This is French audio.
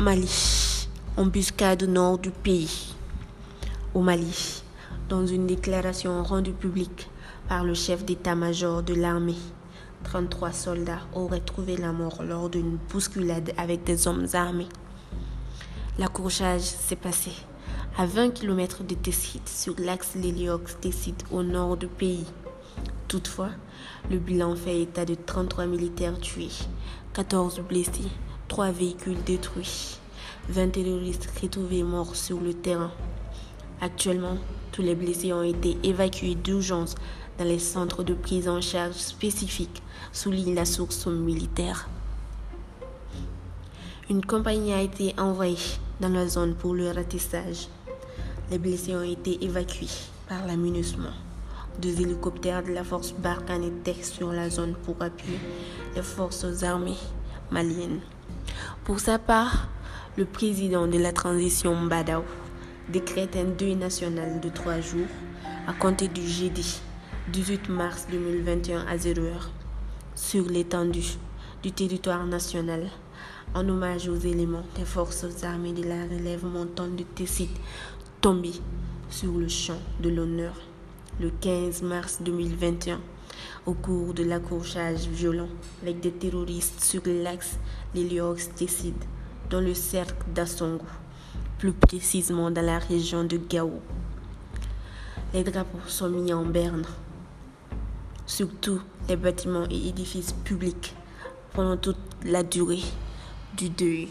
Mali, embuscade au nord du pays. Au Mali, dans une déclaration rendue publique par le chef d'état-major de l'armée, 33 soldats auraient trouvé la mort lors d'une bousculade avec des hommes armés. L'accrochage s'est passé à 20 km de Tessit sur l'axe Léliox-Tessit au nord du pays. Toutefois, le bilan fait état de 33 militaires tués, 14 blessés, 3 véhicules détruits, 20 terroristes retrouvés morts sur le terrain. Actuellement, tous les blessés ont été évacués d'urgence dans les centres de prise en charge spécifiques, souligne la source militaire. Une compagnie a été envoyée dans la zone pour le ratissage. Les blessés ont été évacués par l'amunissement. Deux hélicoptères de la force Barkhane étaient sur la zone pour appuyer les forces armées maliennes. Pour sa part, le président de la transition Mbadao décrète un deuil national de trois jours à compter du jeudi 18 mars 2021 à 0h sur l'étendue du territoire national en hommage aux éléments des forces armées de la relève montante de Tessit tombés sur le champ de l'honneur le 15 mars 2021 au cours de l'accrochage violent avec des terroristes sur l'axe Léliox-Tessit dans le cercle d'Assongo, plus précisément dans la région de Gao. Les drapeaux sont mis en berne, surtout les bâtiments et édifices publics, pendant toute la durée du deuil.